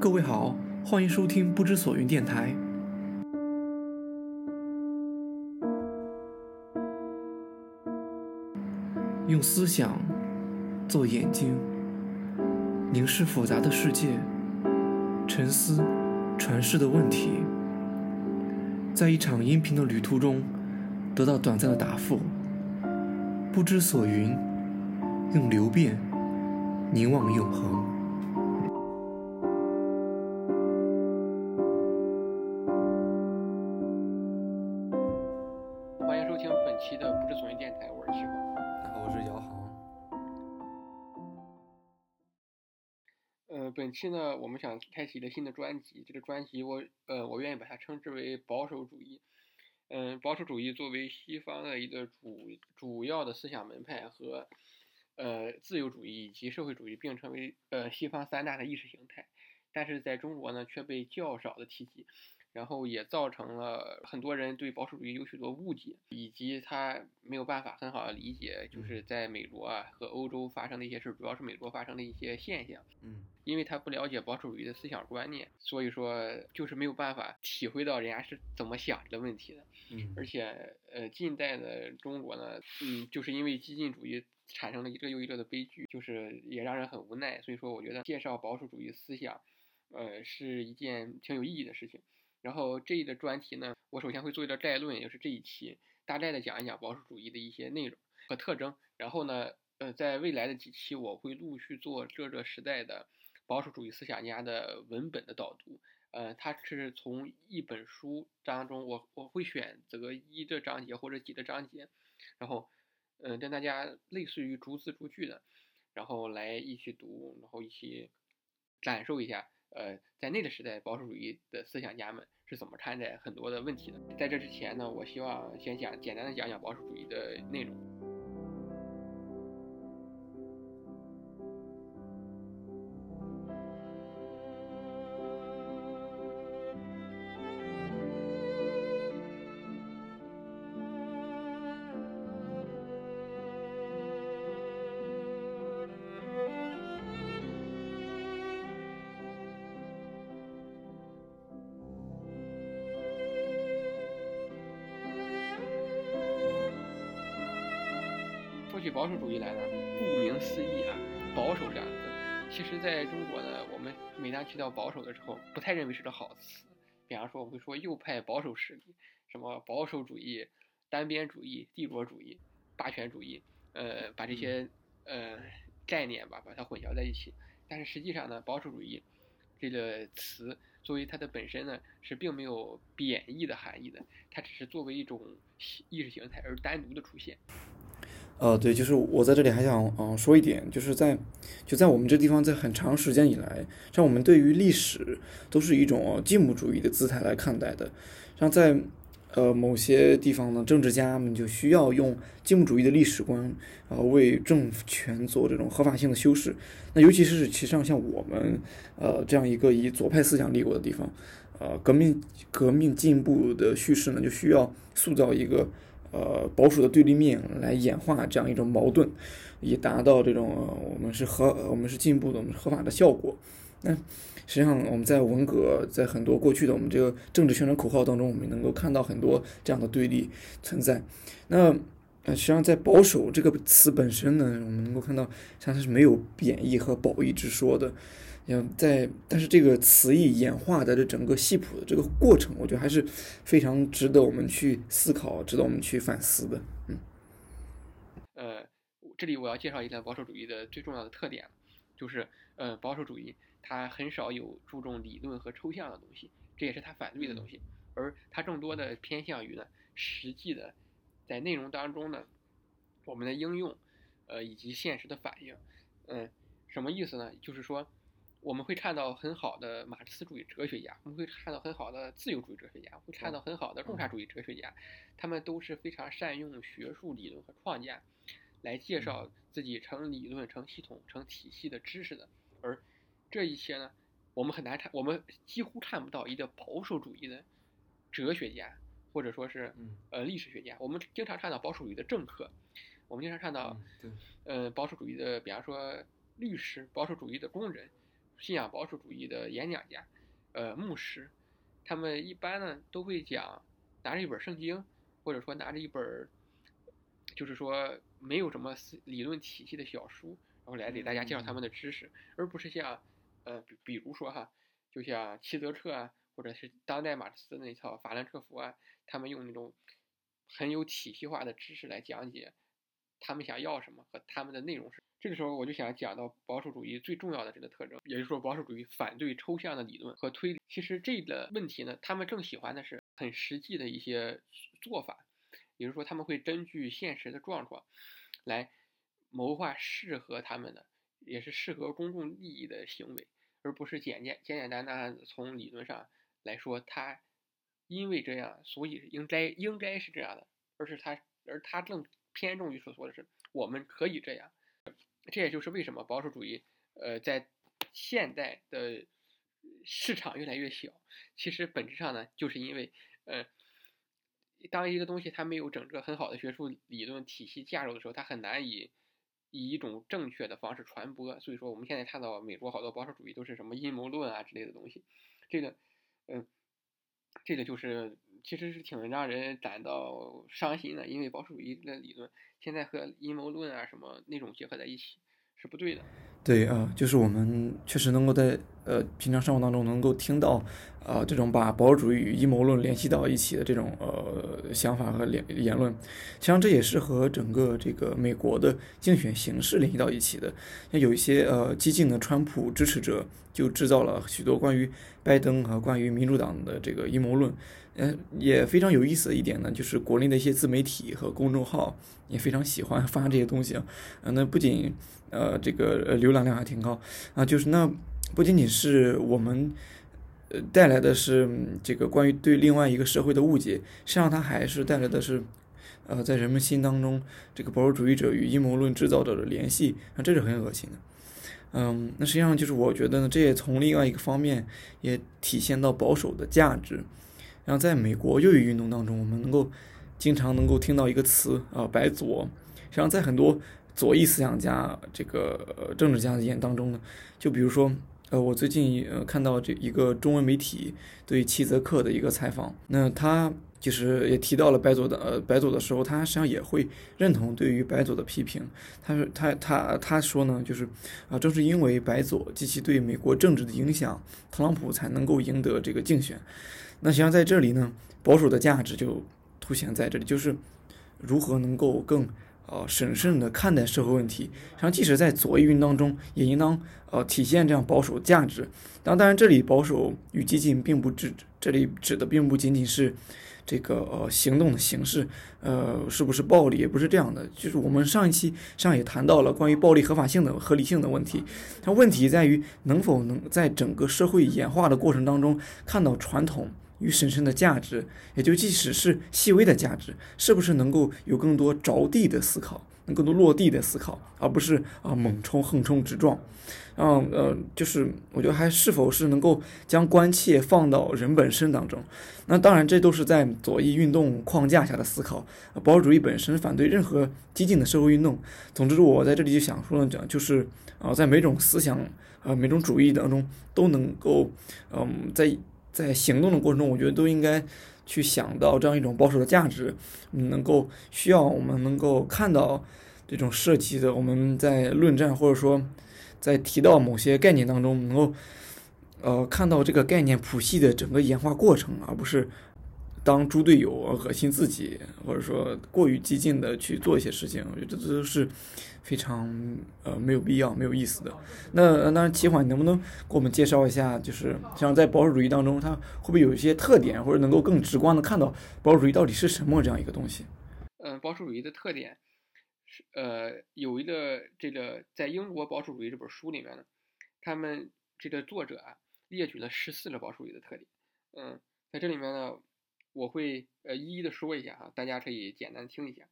各位好，欢迎收听不知所云电台。用思想做眼睛，凝视复杂的世界，沉思传世的问题，在一场音频的旅途中得到短暂的答复。不知所云，用流变凝望永恒。期呢，我们想开启一个新的专辑，这个专辑我呃，我愿意把它称之为保守主义。嗯，保守主义作为西方的一个主主要的思想门派和呃自由主义以及社会主义并称为呃西方三大的意识形态，但是在中国呢却被较少的提及。然后也造成了很多人对保守主义有许多误解，以及他没有办法很好的理解，就是在美国啊和欧洲发生的一些事，主要是美国发生的一些现象。嗯，因为他不了解保守主义的思想观念，所以说就是没有办法体会到人家是怎么想这个问题的。嗯，而且呃，近代的中国呢，嗯，就是因为激进主义产生了一个又一个的悲剧，就是也让人很无奈。所以说，我觉得介绍保守主义思想，呃，是一件挺有意义的事情。然后这一个专题呢，我首先会做一个概论，也就是这一期大概的讲一讲保守主义的一些内容和特征。然后呢，呃，在未来的几期我会陆续做这个时代的保守主义思想家的文本的导读。呃，它是从一本书当中，我我会选择一的章节或者几的章节，然后嗯，跟大家类似于逐字逐句的，然后来一起读，然后一起感受一下。呃，在那个时代，保守主义的思想家们是怎么看待很多的问题的？在这之前呢，我希望先讲简单的讲讲保守主义的内容。保守主义来呢，顾名思义啊，保守这样子，其实在中国呢，我们每当提到保守的时候，不太认为是个好词。比方说，我们会说右派保守势力，什么保守主义、单边主义、帝国主义、霸权主义，呃，把这些呃概念吧，把它混淆在一起。但是实际上呢，保守主义这个词作为它的本身呢，是并没有贬义的含义的，它只是作为一种意识形态而单独的出现。呃，对，就是我在这里还想嗯说一点，就是在就在我们这地方，在很长时间以来，像我们对于历史都是一种进步主义的姿态来看待的。像在呃某些地方呢，政治家们就需要用进步主义的历史观啊为政权做这种合法性的修饰。那尤其是其实上像我们呃这样一个以左派思想立国的地方，呃革命革命进步的叙事呢，就需要塑造一个。呃，保守的对立面来演化这样一种矛盾，以达到这种我们是合我们是进步的我们是合法的效果。那实际上我们在文革在很多过去的我们这个政治宣传口号当中，我们能够看到很多这样的对立存在。那，实际上在保守这个词本身呢，我们能够看到像它是没有贬义和褒义之说的。像在，但是这个词义演化的这整个系谱的这个过程，我觉得还是非常值得我们去思考，值得我们去反思的。嗯，呃，这里我要介绍一下保守主义的最重要的特点，就是呃，保守主义它很少有注重理论和抽象的东西，这也是它反对的东西，而它更多的偏向于呢实际的在内容当中呢我们的应用，呃，以及现实的反应。嗯，什么意思呢？就是说。我们会看到很好的马克思主义哲学家，我们会看到很好的自由主义哲学家，会看到很好的共产主义哲学家，他们都是非常善用学术理论和框架，来介绍自己成理论、成系统、成体系的知识的。而这一些呢，我们很难看，我们几乎看不到一个保守主义的哲学家，或者说是呃历史学家。我们经常看到保守主义的政客，我们经常看到呃保守主义的，比方说律师，保守主义的工人。信仰保守主义的演讲家，呃，牧师，他们一般呢都会讲拿着一本圣经，或者说拿着一本，就是说没有什么理论体系的小书，然后来给大家介绍他们的知识，而不是像，呃，比比如说哈，就像齐泽克啊，或者是当代马克思那一套法兰克福啊，他们用那种很有体系化的知识来讲解他们想要什么和他们的内容是。这个时候我就想讲到保守主义最重要的这个特征，也就是说保守主义反对抽象的理论和推理。其实这个问题呢，他们更喜欢的是很实际的一些做法，也就是说他们会根据现实的状况来谋划适合他们的，也是适合公众利益的行为，而不是简简简简单单从理论上来说他因为这样所以应该应该是这样的，而是他而他更偏重于所说的是我们可以这样。这也就是为什么保守主义，呃，在现代的市场越来越小。其实本质上呢，就是因为，呃，当一个东西它没有整个很好的学术理论体系架构的时候，它很难以以一种正确的方式传播。所以说，我们现在看到美国好多保守主义都是什么阴谋论啊之类的东西。这个，嗯，这个就是其实是挺让人感到伤心的，因为保守主义的理论。现在和阴谋论啊什么那种结合在一起是不对的。对啊，就是我们确实能够在呃平常生活当中能够听到，呃这种把保守主义与阴谋论联系到一起的这种呃想法和言言论，实际上这也是和整个这个美国的竞选形式联系到一起的。像有一些呃激进的川普支持者就制造了许多关于拜登和关于民主党的这个阴谋论。嗯，也非常有意思的一点呢，就是国内的一些自媒体和公众号也非常喜欢发这些东西啊。那不仅呃这个浏览量还挺高啊，就是那不仅仅是我们呃带来的是这个关于对另外一个社会的误解，实际上它还是带来的是呃在人们心当中这个保守主义者与阴谋论制造者的联系，那这是很恶心的。嗯，那实际上就是我觉得呢，这也从另外一个方面也体现到保守的价值。然后，在美国右翼运动当中，我们能够经常能够听到一个词啊，“白左”。实际上，在很多左翼思想家、这个政治家的眼当中呢，就比如说，呃，我最近呃看到这一个中文媒体对齐泽克的一个采访，那他就是也提到了白左的呃白左的时候，他实际上也会认同对于白左的批评。他说他他他说呢，就是啊，正是因为白左及其对美国政治的影响，特朗普才能够赢得这个竞选。那实际上在这里呢，保守的价值就凸显在这里，就是如何能够更呃审慎的看待社会问题。实际上，即使在左翼运动当中，也应当呃体现这样保守价值。当当然，这里保守与激进并不指，这里指的并不仅仅是这个呃行动的形式，呃是不是暴力，也不是这样的。就是我们上一期上也谈到了关于暴力合法性的合理性的问题。它问题在于能否能在整个社会演化的过程当中看到传统。与神圣的价值，也就即使是细微的价值，是不是能够有更多着地的思考，能更多落地的思考，而不是啊猛冲横冲直撞，嗯呃，就是我觉得还是否是能够将关切放到人本身当中。那当然，这都是在左翼运动框架下的思考。保守主义本身反对任何激进的社会运动。总之，我在这里就想说呢，讲就是啊，在每种思想啊每种主义当中都能够嗯在。在行动的过程中，我觉得都应该去想到这样一种保守的价值，能够需要我们能够看到这种设计的我们在论战或者说在提到某些概念当中，能够呃看到这个概念谱系的整个演化过程，而不是。当猪队友而恶心自己，或者说过于激进的去做一些事情，我觉得这都是非常呃没有必要、没有意思的。那当然，齐缓，你能不能给我们介绍一下，就是像在保守主义当中，它会不会有一些特点，或者能够更直观的看到保守主义到底是什么这样一个东西？嗯，保守主义的特点是呃有一个这个在英国保守主义这本书里面呢，他们这个作者啊列举了十四个保守主义的特点。嗯，在这里面呢。我会呃一一的说一下哈，大家可以简单听一下。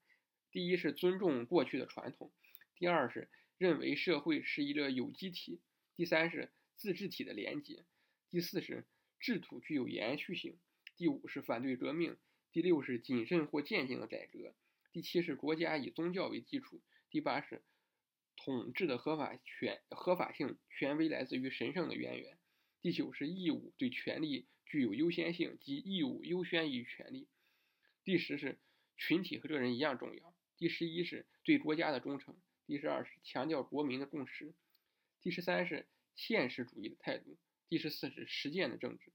第一是尊重过去的传统，第二是认为社会是一个有机体，第三是自治体的连接，第四是制度具有延续性，第五是反对革命，第六是谨慎或渐进的改革，第七是国家以宗教为基础，第八是统治的合法权合法性权威来自于神圣的渊源。第九是义务对权利具有优先性，及义务优先于权利。第十是群体和个人一样重要。第十一是对国家的忠诚。第十二是强调国民的共识。第十三是现实主义的态度。第十四是实践的政治。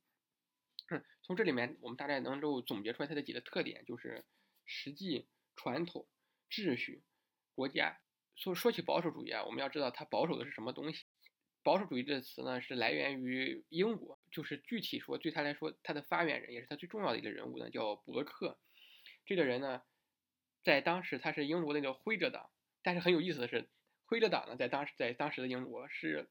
从这里面，我们大概能够总结出来它的几个特点，就是实际、传统、秩序、国家。说说起保守主义啊，我们要知道它保守的是什么东西。保守主义这个词呢，是来源于英国，就是具体说，对他来说，他的发源人也是他最重要的一个人物呢，叫伯克。这个人呢，在当时他是英国那个辉格党，但是很有意思的是，辉格党呢，在当时在当时的英国是。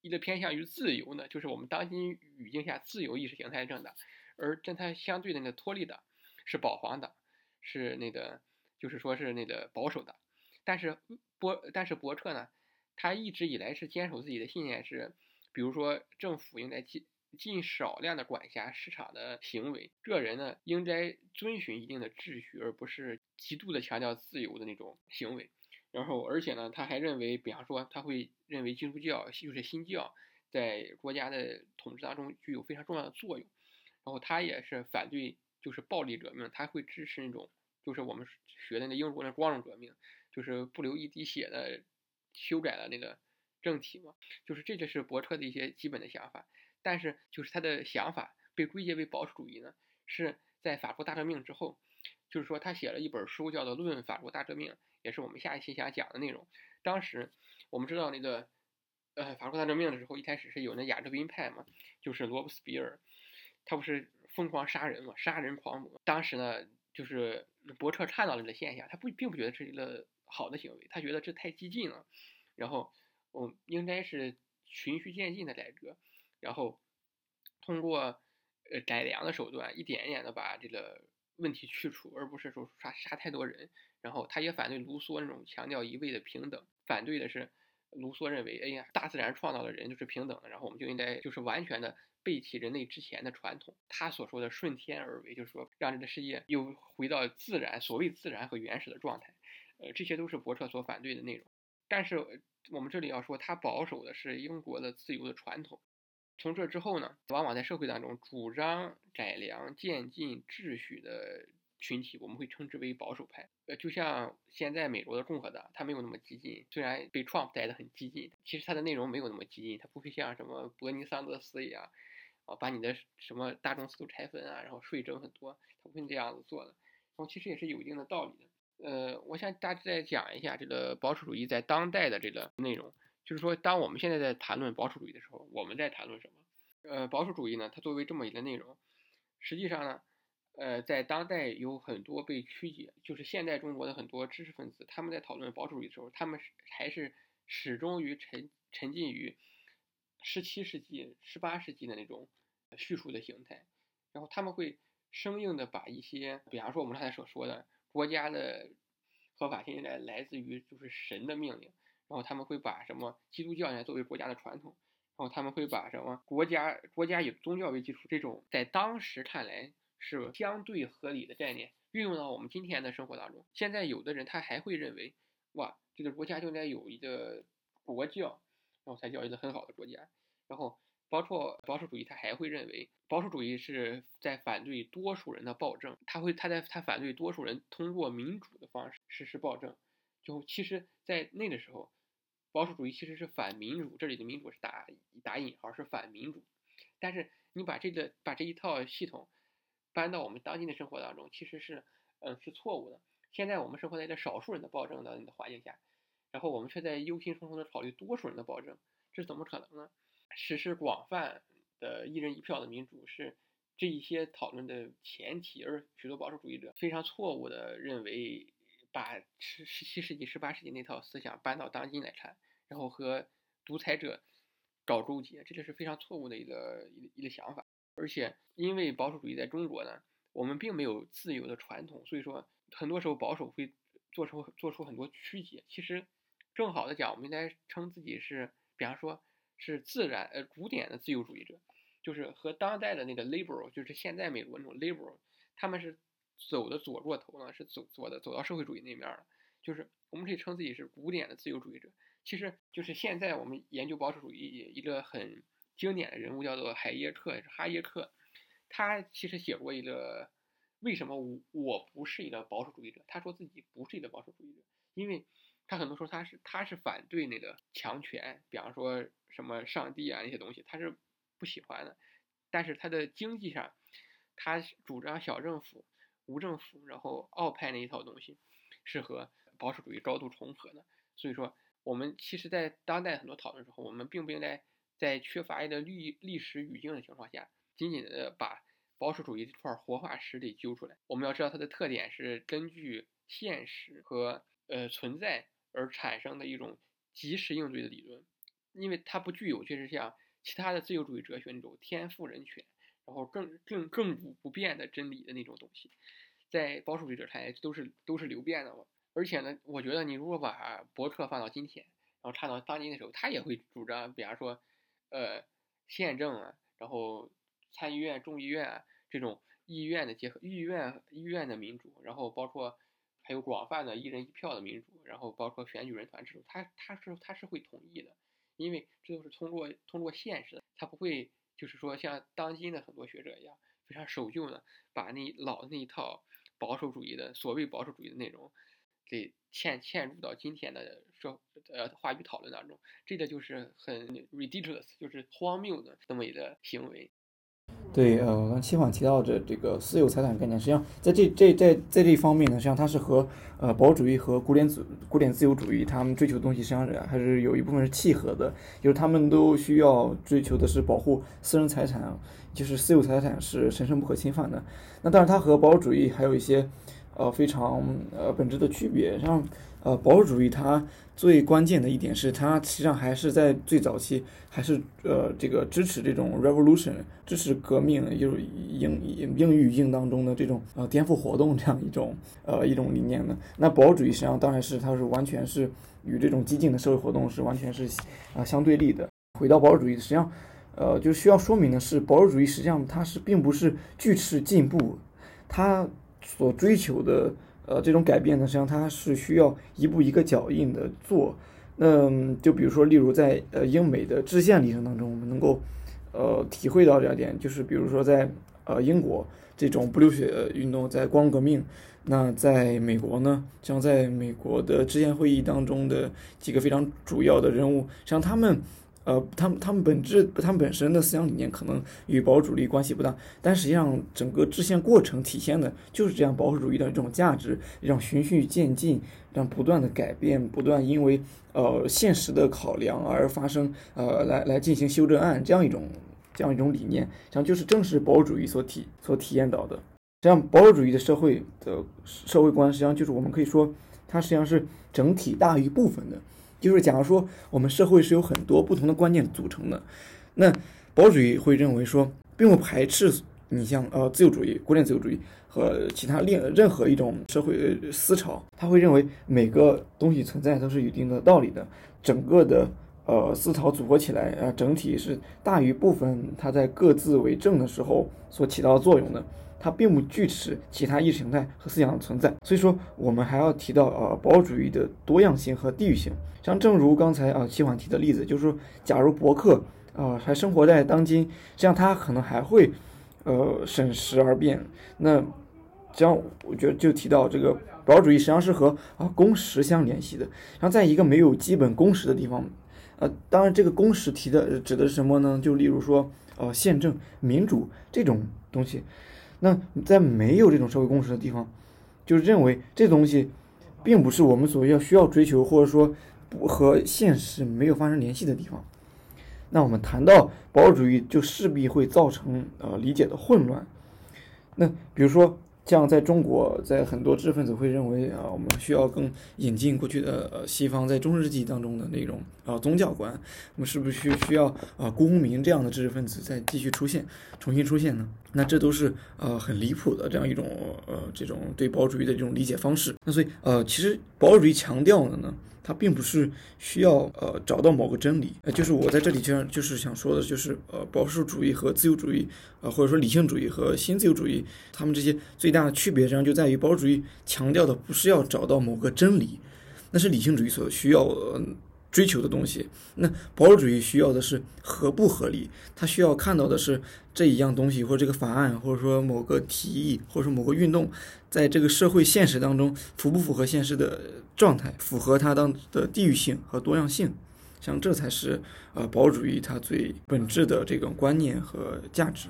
一个偏向于自由的，就是我们当今语境下自由意识形态政党，而跟他相对的那个托利党是保皇党，是那个就是说是那个保守党。但是伯但是伯克呢，他一直以来是坚守自己的信念，是比如说政府应该尽尽少量的管辖市场的行为，个人呢应该遵循一定的秩序，而不是极度的强调自由的那种行为。然后，而且呢，他还认为，比方说，他会认为基督教就是新教，在国家的统治当中具有非常重要的作用。然后，他也是反对就是暴力革命，他会支持那种就是我们学的那英国的光荣革命，就是不流一滴血的修改了那个政体嘛。就是这就是伯特的一些基本的想法。但是，就是他的想法被归结为保守主义呢，是在法国大革命之后，就是说他写了一本书叫做《论法国大革命》。也是我们下一期想讲的内容。当时我们知道那个，呃，法国大革命的时候，一开始是有那亚洲宾派嘛，就是罗伯斯比尔，他不是疯狂杀人嘛，杀人狂魔。当时呢，就是伯特看到了这个现象，他不并不觉得是一个好的行为，他觉得这太激进了。然后，我应该是循序渐进的改革，然后通过呃改良的手段，一点一点的把这个问题去除，而不是说杀杀太多人。然后他也反对卢梭那种强调一味的平等，反对的是卢梭认为，哎呀，大自然创造的人就是平等的，然后我们就应该就是完全的背弃人类之前的传统。他所说的顺天而为，就是说让这个世界又回到自然，所谓自然和原始的状态。呃，这些都是伯特所反对的内容。但是我们这里要说，他保守的是英国的自由的传统。从这之后呢，往往在社会当中主张改良、渐进秩序的。群体我们会称之为保守派，呃，就像现在美国的共和党，它没有那么激进，虽然被 Trump 带的很激进，其实它的内容没有那么激进，它不会像什么伯尼桑德斯一样，啊，把你的什么大公司都拆分啊，然后税征很多，他不会这样子做的，然后其实也是有一定的道理的。呃，我想大致再讲一下这个保守主义在当代的这个内容，就是说，当我们现在在谈论保守主义的时候，我们在谈论什么？呃，保守主义呢，它作为这么一个内容，实际上呢。呃，在当代有很多被曲解，就是现代中国的很多知识分子，他们在讨论保守主义的时候，他们还是始终于沉沉浸于十七世纪、十八世纪的那种叙述的形态，然后他们会生硬的把一些，比方说我们刚才所说的国家的合法性来来自于就是神的命令，然后他们会把什么基督教来作为国家的传统，然后他们会把什么国家国家以宗教为基础这种在当时看来。是相对合理的概念，运用到我们今天的生活当中。现在有的人他还会认为，哇，这个国家就应该有一个国教，然后才叫一个很好的国家。然后包括保守主义，他还会认为，保守主义是在反对多数人的暴政，他会他在他反对多数人通过民主的方式实施暴政。就其实，在那个时候，保守主义其实是反民主，这里的民主是打打引号，是反民主。但是你把这个把这一套系统。搬到我们当今的生活当中，其实是，嗯，是错误的。现在我们生活在一个少数人的暴政的环境下，然后我们却在忧心忡忡的考虑多数人的暴政，这是怎么可能呢？实施广泛的一人一票的民主是这一些讨论的前提，而许多保守主义者非常错误的认为，把十十七世纪、十八世纪那套思想搬到当今来看，然后和独裁者搞勾结，这就是非常错误的一个一一个想法。而且，因为保守主义在中国呢，我们并没有自由的传统，所以说很多时候保守会做出做出很多曲解。其实，正好的讲，我们应该称自己是，比方说，是自然呃古典的自由主义者，就是和当代的那个 liberal，就是现在美国那种 liberal，他们是走的左过头呢，是走左的走到社会主义那面了。就是我们可以称自己是古典的自由主义者，其实就是现在我们研究保守主义一个很经典的人物叫做海耶克，哈耶克，他其实写过一个为什么我我不是一个保守主义者，他说自己不是一个保守主义者，因为他很多时候他是他是反对那个强权，比方说什么上帝啊那些东西，他是不喜欢的，但是他的经济上，他主张小政府、无政府，然后奥派那一套东西是和保守主义高度重合的，所以说。我们其实，在当代很多讨论时候，我们并不应该在缺乏一个历历史语境的情况下，仅仅的把保守主义这块活化石给揪出来。我们要知道它的特点是根据现实和呃存在而产生的一种及时应对的理论，因为它不具有就是像其他的自由主义哲学那种天赋人权，然后更更更古不变的真理的那种东西，在保守主义者看来都是都是流变的嘛。而且呢，我觉得你如果把伯克放到今天，然后看到当今的时候，他也会主张，比方说，呃，宪政啊，然后参议院、众议院啊这种议院的结合，议院议院的民主，然后包括还有广泛的一人一票的民主，然后包括选举人团制度，他他是他是会同意的，因为这都是通过通过现实的，他不会就是说像当今的很多学者一样非常守旧的把那老的那一套保守主义的所谓保守主义的内容。给嵌嵌入到今天的社呃话语讨论当中，这个就是很 ridiculous，就是荒谬的这么一个行为。对，呃，我刚七晚提到的这个私有财产概念，实际上在这这在在这一方面呢，实际上它是和呃保守主义和古典主古典自由主义他们追求的东西，实际上还是有一部分是契合的，就是他们都需要追求的是保护私人财产，就是私有财产是神圣不可侵犯的。那当然，它和保守主义还有一些。呃，非常呃本质的区别，像呃保守主义，它最关键的一点是，它实际上还是在最早期还是呃这个支持这种 revolution，支持革命，就是英英语语境当中的这种呃颠覆活动这样一种呃一种理念的。那保守主义实际上当然是它是完全是与这种激进的社会活动是完全是啊相对立的。回到保守主义，实际上呃就需要说明的是，保守主义实际上它是并不是拒斥进步，它。所追求的呃这种改变呢，实际上它是需要一步一个脚印的做。那就比如说，例如在呃英美的制宪历程当中，我们能够呃体会到这点，就是比如说在呃英国这种不流血运动，在光革命，那在美国呢，像在美国的制宪会议当中的几个非常主要的人物，像他们。呃，他们他们本质，他们本身的思想理念可能与保守主义关系不大，但实际上整个制宪过程体现的就是这样保守主义的这种价值，让循序渐进，让不断的改变，不断因为呃现实的考量而发生，呃来来进行修正案这样一种这样一种理念，实际上就是正是保守主义所体所体验到的。实际上，保守主义的社会的社会观，实际上就是我们可以说，它实际上是整体大于部分的。就是假如说我们社会是有很多不同的观念组成的，那保守主义会认为说，并不排斥你像呃自由主义、古典自由主义和其他另任何一种社会思潮，他会认为每个东西存在都是有一定的道理的，整个的呃思潮组合起来啊，整体是大于部分它在各自为政的时候所起到的作用的。它并不拒斥其他意识形态和思想的存在，所以说我们还要提到呃保守主义的多样性和地域性。像正如刚才啊齐缓提的例子，就是说，假如伯克啊还生活在当今，这样他可能还会呃审时而变。那这样我觉得就提到这个保守主义实际上是和啊公识相联系的。然后在一个没有基本公识的地方，呃，当然这个公识提的指的是什么呢？就例如说呃宪政、民主这种东西。那在没有这种社会共识的地方，就认为这东西并不是我们所要需要追求，或者说不和现实没有发生联系的地方。那我们谈到保守主义，就势必会造成呃理解的混乱。那比如说。这样在中国，在很多知识分子会认为啊，我们需要更引进过去的呃西方在中世纪当中的那种啊宗教观，我们是不是需需要啊辜鸿铭这样的知识分子再继续出现，重新出现呢？那这都是呃很离谱的这样一种呃这种对保守主义的这种理解方式。那所以呃其实保守主义强调的呢？它并不是需要呃找到某个真理，呃，就是我在这里就就是想说的，就是呃保守主义和自由主义，呃或者说理性主义和新自由主义，他们这些最大的区别，实际上就在于保守主义强调的不是要找到某个真理，那是理性主义所需要追求的东西。那保守主义需要的是合不合理，他需要看到的是这一样东西或者这个法案，或者说某个提议，或者说某个运动，在这个社会现实当中符不符合现实的状态，符合它当的地域性和多样性。像这才是呃保守主义它最本质的这种观念和价值。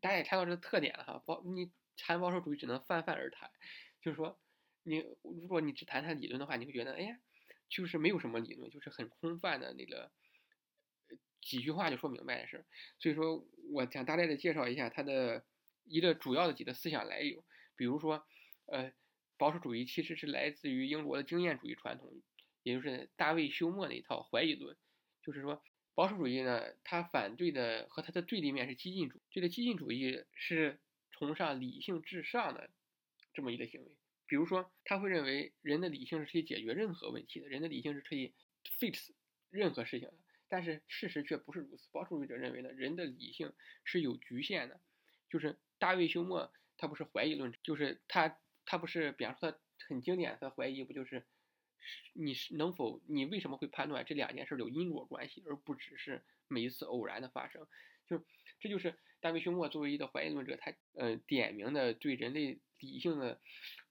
大家也看到这个特点了哈，保你谈保守主义只能泛泛而谈，就是说你如果你只谈谈理论的话，你会觉得哎呀，就是没有什么理论，就是很空泛的那个几句话就说明白的事。所以说我想大概的介绍一下它的一个主要的几个思想来由，比如说呃保守主义其实是来自于英国的经验主义传统。也就是大卫休谟那一套怀疑论，就是说保守主义呢，它反对的和它的对立面是激进主义。这个激进主义是崇尚理性至上的这么一个行为。比如说，他会认为人的理性是可以解决任何问题的，人的理性是可以 fix 任何事情的。但是事实却不是如此。保守主义者认为呢，人的理性是有局限的。就是大卫休谟他不是怀疑论，就是他他不是，比方说他很经典的怀疑不就是。你是能否？你为什么会判断这两件事有因果关系，而不只是每一次偶然的发生？就这就是大卫休谟作为一个怀疑论者，他呃点名的对人类理性的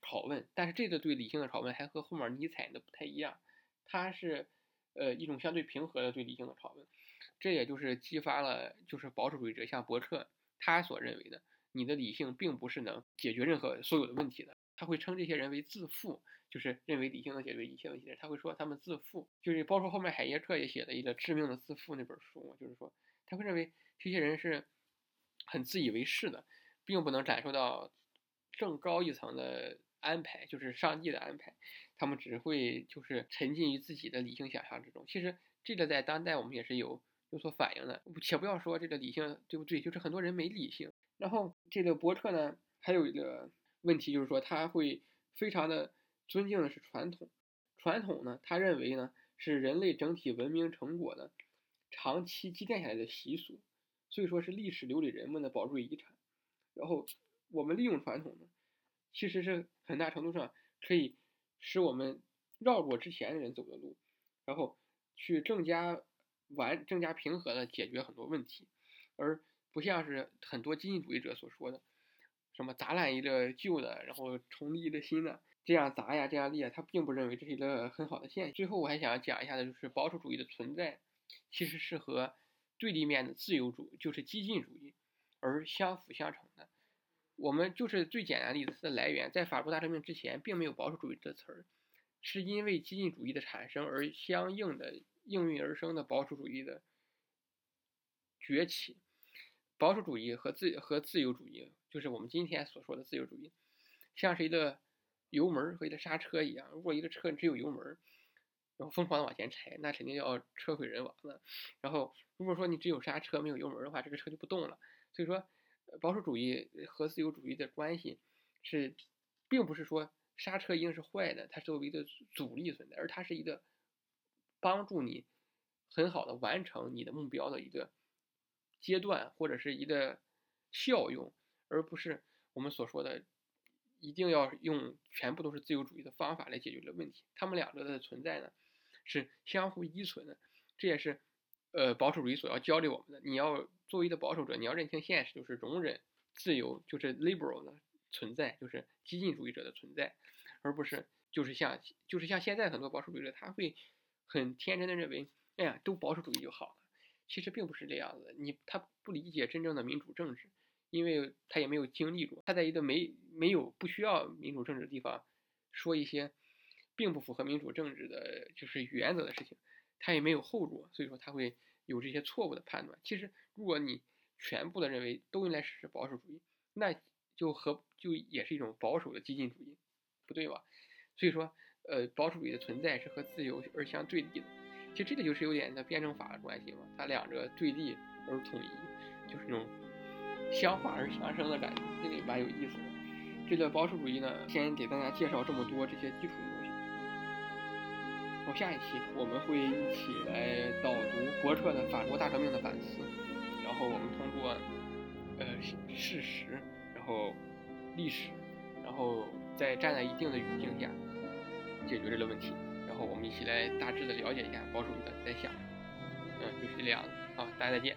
拷问。但是这个对理性的拷问还和后面尼采的不太一样，他是呃一种相对平和的对理性的拷问。这也就是激发了就是保守主义者像伯克他所认为的，你的理性并不是能解决任何所有的问题的。他会称这些人为自负。就是认为理性能解决一切问题的人，他会说他们自负，就是包括后面海耶克也写了一个致命的自负那本书，就是说他会认为这些人是很自以为是的，并不能感受到更高一层的安排，就是上帝的安排，他们只会就是沉浸于自己的理性想象之中。其实这个在当代我们也是有有所反映的，且不要说这个理性对不对，就是很多人没理性。然后这个伯特呢，还有一个问题就是说他会非常的。尊敬的是传统，传统呢，他认为呢是人类整体文明成果的长期积淀下来的习俗，所以说是历史留给人们的宝贵遗产。然后我们利用传统呢，其实是很大程度上可以使我们绕过之前人走的路，然后去更加完、更加平和的解决很多问题，而不像是很多经济主义者所说的，什么砸烂一个旧的，然后重立一个新的。这样砸呀，这样裂，他并不认为这是一个很好的现象。最后，我还想讲一下的，就是保守主义的存在，其实是和对立面的自由主义，就是激进主义，而相辅相成的。我们就是最简单例子，它的来源在法国大革命之前，并没有保守主义这词儿，是因为激进主义的产生而相应的应运而生的保守主义的崛起。保守主义和自和自由主义，就是我们今天所说的自由主义，像是一个。油门和一个刹车一样，如果一个车只有油门，然后疯狂的往前踩，那肯定要车毁人亡的。然后如果说你只有刹车没有油门的话，这个车就不动了。所以说，保守主义和自由主义的关系是，并不是说刹车一定是坏的，它作为一个阻力存在，而它是一个帮助你很好的完成你的目标的一个阶段或者是一个效用，而不是我们所说的。一定要用全部都是自由主义的方法来解决这个问题。他们两个的存在呢，是相互依存的。这也是，呃，保守主义所要教给我们的。你要作为一个保守者，你要认清现实，就是容忍自由，就是 liberal 的存在，就是激进主义者的存在，而不是就是像就是像现在很多保守主义者，他会很天真的认为，哎呀，都保守主义就好了。其实并不是这样子，你他不理解真正的民主政治。因为他也没有经历过，他在一个没没有不需要民主政治的地方，说一些并不符合民主政治的就是原则的事情，他也没有后果，所以说他会有这些错误的判断。其实，如果你全部的认为都应该实施保守主义，那就和就也是一种保守的激进主义，不对吧？所以说，呃，保守主义的存在是和自由而相对立的。其实这个就是有点的辩证法的关系嘛，它两者对立而统一，就是那种。相化而相生的感觉，这个蛮有意思的。这个保守主义呢，先给大家介绍这么多这些基础的东西。我下一期我们会一起来导读伯特的《法国大革命的反思》，然后我们通过呃事实，然后历史，然后再站在一定的语境下解决这个问题。然后我们一起来大致的了解一下保守主义的在想什么。嗯，就是这样子。好，大家再见。